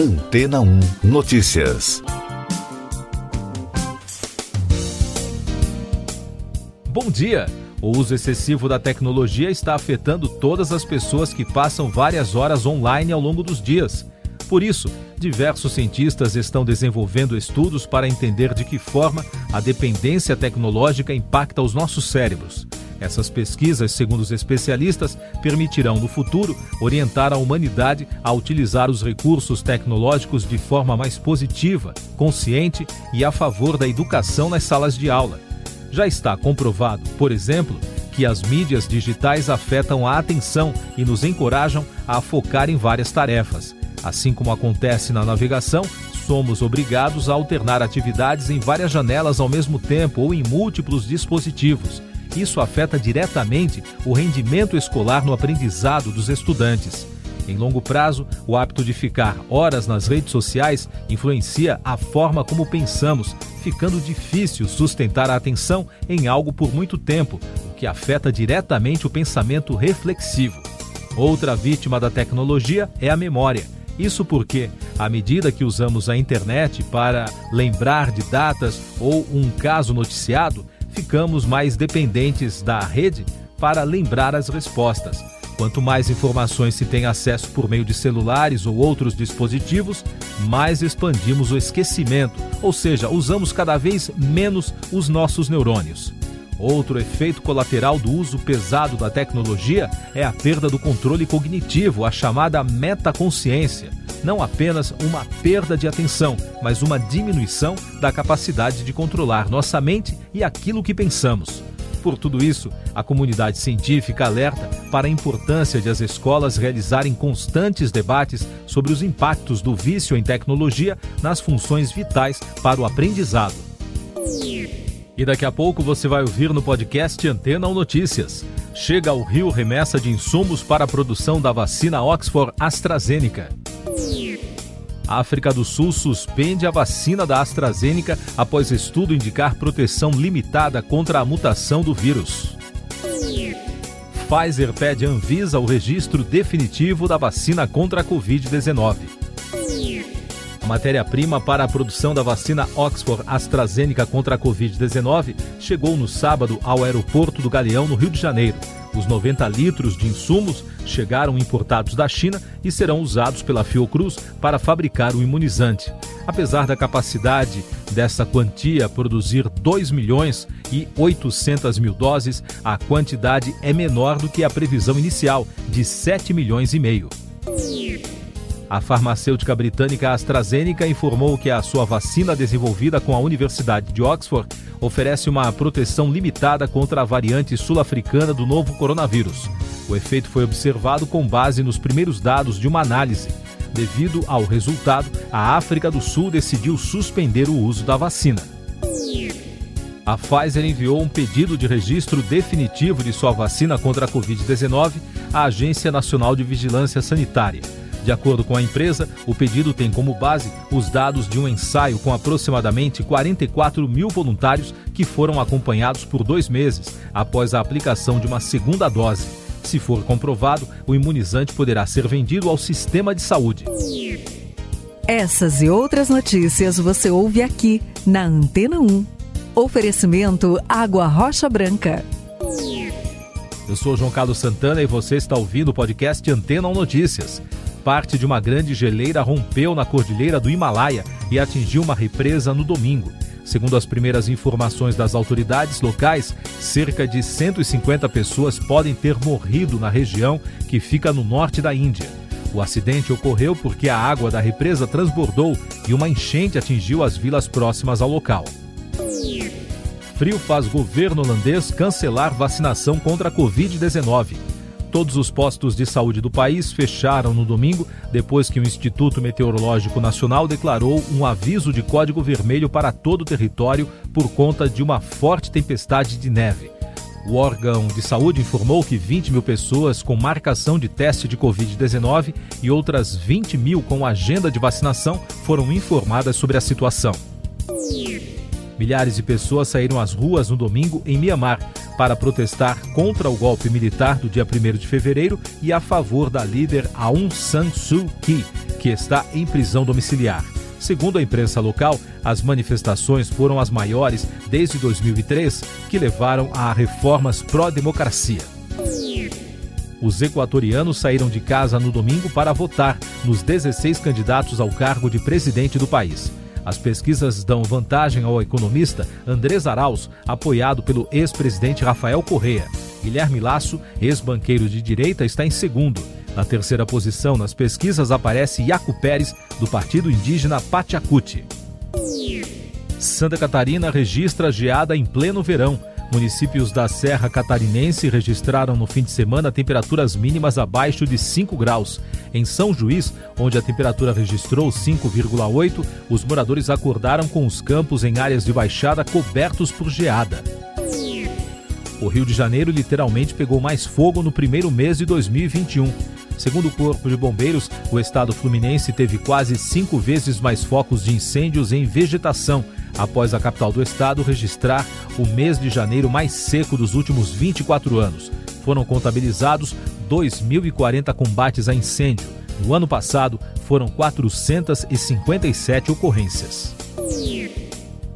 Antena 1 Notícias. Bom dia! O uso excessivo da tecnologia está afetando todas as pessoas que passam várias horas online ao longo dos dias. Por isso, diversos cientistas estão desenvolvendo estudos para entender de que forma a dependência tecnológica impacta os nossos cérebros. Essas pesquisas, segundo os especialistas, permitirão no futuro orientar a humanidade a utilizar os recursos tecnológicos de forma mais positiva, consciente e a favor da educação nas salas de aula. Já está comprovado, por exemplo, que as mídias digitais afetam a atenção e nos encorajam a focar em várias tarefas. Assim como acontece na navegação, somos obrigados a alternar atividades em várias janelas ao mesmo tempo ou em múltiplos dispositivos isso afeta diretamente o rendimento escolar no aprendizado dos estudantes. Em longo prazo, o hábito de ficar horas nas redes sociais influencia a forma como pensamos, ficando difícil sustentar a atenção em algo por muito tempo, o que afeta diretamente o pensamento reflexivo. Outra vítima da tecnologia é a memória. Isso porque, à medida que usamos a internet para lembrar de datas ou um caso noticiado, ficamos mais dependentes da rede para lembrar as respostas. Quanto mais informações se tem acesso por meio de celulares ou outros dispositivos, mais expandimos o esquecimento, ou seja, usamos cada vez menos os nossos neurônios. Outro efeito colateral do uso pesado da tecnologia é a perda do controle cognitivo, a chamada metaconsciência não apenas uma perda de atenção, mas uma diminuição da capacidade de controlar nossa mente e aquilo que pensamos. Por tudo isso, a comunidade científica alerta para a importância de as escolas realizarem constantes debates sobre os impactos do vício em tecnologia nas funções vitais para o aprendizado. E daqui a pouco você vai ouvir no podcast Antena ou Notícias. Chega ao Rio remessa de insumos para a produção da vacina Oxford AstraZeneca. A África do Sul suspende a vacina da AstraZeneca após estudo indicar proteção limitada contra a mutação do vírus. Pfizer pede Anvisa o registro definitivo da vacina contra a Covid-19. Matéria-prima para a produção da vacina Oxford AstraZeneca contra a Covid-19 chegou no sábado ao aeroporto do Galeão, no Rio de Janeiro. Os 90 litros de insumos chegaram importados da China e serão usados pela Fiocruz para fabricar o imunizante. Apesar da capacidade dessa quantia produzir 2 milhões e 800 mil doses, a quantidade é menor do que a previsão inicial, de 7 milhões e meio. A farmacêutica britânica AstraZeneca informou que a sua vacina desenvolvida com a Universidade de Oxford oferece uma proteção limitada contra a variante sul-africana do novo coronavírus. O efeito foi observado com base nos primeiros dados de uma análise. Devido ao resultado, a África do Sul decidiu suspender o uso da vacina. A Pfizer enviou um pedido de registro definitivo de sua vacina contra a Covid-19 à Agência Nacional de Vigilância Sanitária. De acordo com a empresa, o pedido tem como base os dados de um ensaio com aproximadamente 44 mil voluntários que foram acompanhados por dois meses após a aplicação de uma segunda dose. Se for comprovado, o imunizante poderá ser vendido ao sistema de saúde. Essas e outras notícias você ouve aqui na Antena 1. Oferecimento Água Rocha Branca. Eu sou João Carlos Santana e você está ouvindo o podcast Antena 1 Notícias parte de uma grande geleira rompeu na cordilheira do Himalaia e atingiu uma represa no domingo. Segundo as primeiras informações das autoridades locais, cerca de 150 pessoas podem ter morrido na região que fica no norte da Índia. O acidente ocorreu porque a água da represa transbordou e uma enchente atingiu as vilas próximas ao local. Frio faz governo holandês cancelar vacinação contra a Covid-19. Todos os postos de saúde do país fecharam no domingo depois que o Instituto Meteorológico Nacional declarou um aviso de código vermelho para todo o território por conta de uma forte tempestade de neve. O órgão de saúde informou que 20 mil pessoas com marcação de teste de Covid-19 e outras 20 mil com agenda de vacinação foram informadas sobre a situação. Milhares de pessoas saíram às ruas no domingo em Mianmar para protestar contra o golpe militar do dia 1 de fevereiro e a favor da líder Aung San Suu Kyi. que está em prisão domiciliar. Segundo a imprensa local, as manifestações foram as maiores desde 2003, que levaram a reformas pró-democracia. Os equatorianos saíram de casa no domingo para votar nos 16 candidatos ao cargo de presidente do país. As pesquisas dão vantagem ao economista Andrés Arauz, apoiado pelo ex-presidente Rafael Correa. Guilherme Lasso, ex-banqueiro de direita, está em segundo. Na terceira posição nas pesquisas aparece Iaco Pérez, do partido indígena Pachacuti. Santa Catarina registra geada em pleno verão. Municípios da Serra Catarinense registraram no fim de semana temperaturas mínimas abaixo de 5 graus. Em São Juiz, onde a temperatura registrou 5,8, os moradores acordaram com os campos em áreas de baixada cobertos por geada. O Rio de Janeiro literalmente pegou mais fogo no primeiro mês de 2021. Segundo o Corpo de Bombeiros, o estado fluminense teve quase cinco vezes mais focos de incêndios em vegetação, após a capital do estado registrar o mês de janeiro mais seco dos últimos 24 anos. Foram contabilizados 2.040 combates a incêndio. No ano passado, foram 457 ocorrências.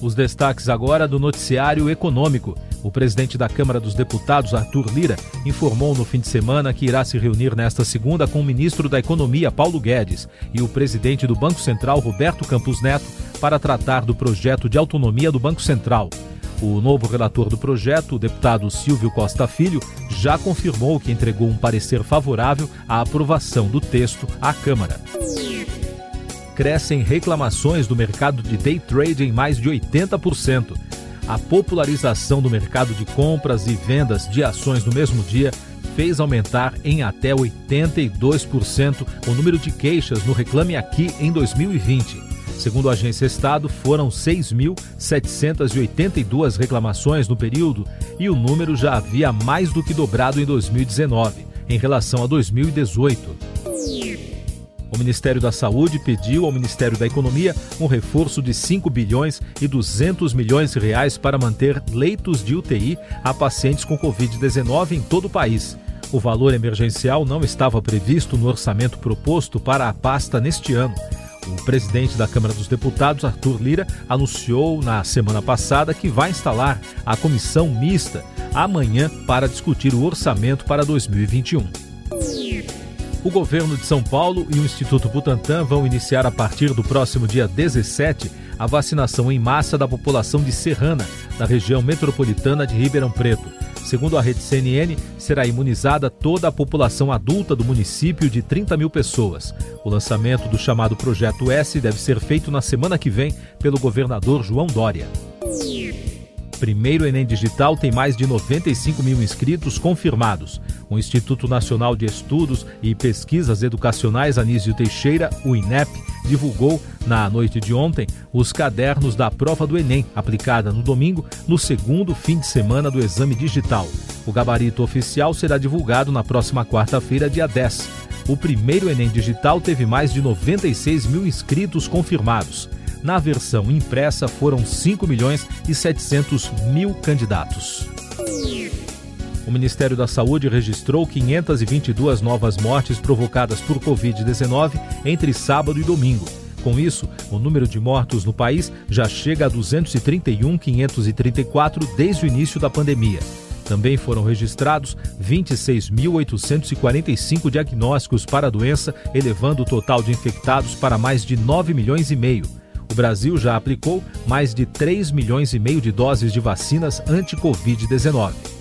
Os destaques agora do noticiário econômico. O presidente da Câmara dos Deputados, Arthur Lira, informou no fim de semana que irá se reunir nesta segunda com o ministro da Economia, Paulo Guedes, e o presidente do Banco Central, Roberto Campos Neto, para tratar do projeto de autonomia do Banco Central. O novo relator do projeto, o deputado Silvio Costa Filho, já confirmou que entregou um parecer favorável à aprovação do texto à Câmara. Crescem reclamações do mercado de day trade em mais de 80% a popularização do mercado de compras e vendas de ações no mesmo dia fez aumentar em até 82% o número de queixas no Reclame Aqui em 2020. Segundo a agência Estado, foram 6.782 reclamações no período e o número já havia mais do que dobrado em 2019, em relação a 2018. O Ministério da Saúde pediu ao Ministério da Economia um reforço de 5 bilhões e 200 milhões de reais para manter leitos de UTI a pacientes com Covid-19 em todo o país. O valor emergencial não estava previsto no orçamento proposto para a pasta neste ano. O presidente da Câmara dos Deputados, Arthur Lira, anunciou na semana passada que vai instalar a comissão mista amanhã para discutir o orçamento para 2021. O governo de São Paulo e o Instituto Butantan vão iniciar a partir do próximo dia 17 a vacinação em massa da população de Serrana, na região metropolitana de Ribeirão Preto. Segundo a rede CNN, será imunizada toda a população adulta do município de 30 mil pessoas. O lançamento do chamado Projeto S deve ser feito na semana que vem pelo governador João Dória. Primeiro Enem Digital tem mais de 95 mil inscritos confirmados. O Instituto Nacional de Estudos e Pesquisas Educacionais Anísio Teixeira, o INEP, divulgou, na noite de ontem, os cadernos da prova do Enem, aplicada no domingo, no segundo fim de semana do exame digital. O gabarito oficial será divulgado na próxima quarta-feira, dia 10. O primeiro Enem Digital teve mais de 96 mil inscritos confirmados. Na versão impressa foram 5 milhões e 700 mil candidatos o Ministério da Saúde registrou 522 novas mortes provocadas por Covid-19 entre sábado e domingo. Com isso, o número de mortos no país já chega a 231.534 desde o início da pandemia. Também foram registrados 26.845 diagnósticos para a doença, elevando o total de infectados para mais de 9 milhões e meio. O Brasil já aplicou mais de 3 milhões e meio de doses de vacinas anti-Covid-19.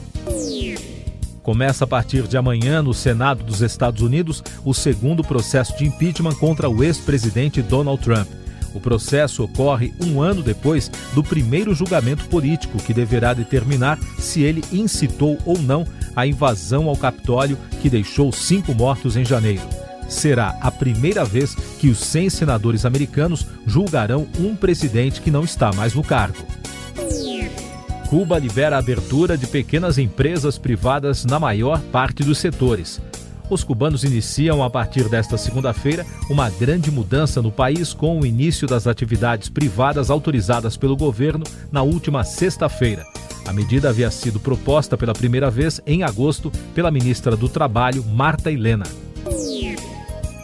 Começa a partir de amanhã no Senado dos Estados Unidos o segundo processo de impeachment contra o ex-presidente Donald Trump. O processo ocorre um ano depois do primeiro julgamento político, que deverá determinar se ele incitou ou não a invasão ao Capitólio, que deixou cinco mortos em janeiro. Será a primeira vez que os 100 senadores americanos julgarão um presidente que não está mais no cargo. Cuba libera a abertura de pequenas empresas privadas na maior parte dos setores. Os cubanos iniciam a partir desta segunda-feira uma grande mudança no país com o início das atividades privadas autorizadas pelo governo na última sexta-feira. A medida havia sido proposta pela primeira vez em agosto pela ministra do Trabalho, Marta Helena.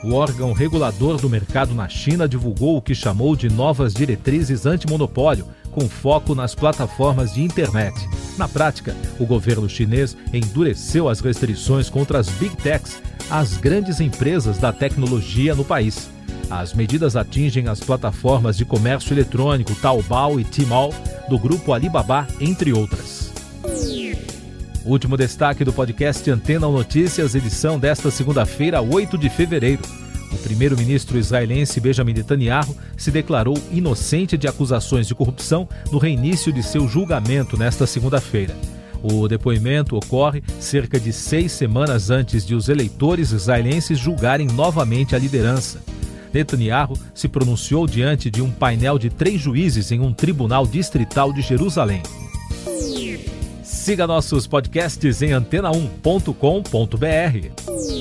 o órgão regulador do mercado na China divulgou o que chamou de novas diretrizes antimonopólio, com foco nas plataformas de internet. Na prática, o governo chinês endureceu as restrições contra as big techs, as grandes empresas da tecnologia no país. As medidas atingem as plataformas de comércio eletrônico Taobao e Tmall, do grupo Alibaba, entre outras. Último destaque do podcast Antena Notícias, edição desta segunda-feira, 8 de fevereiro. O primeiro-ministro israelense Benjamin Netanyahu se declarou inocente de acusações de corrupção no reinício de seu julgamento nesta segunda-feira. O depoimento ocorre cerca de seis semanas antes de os eleitores israelenses julgarem novamente a liderança. Netanyahu se pronunciou diante de um painel de três juízes em um tribunal distrital de Jerusalém. Siga nossos podcasts em antena1.com.br.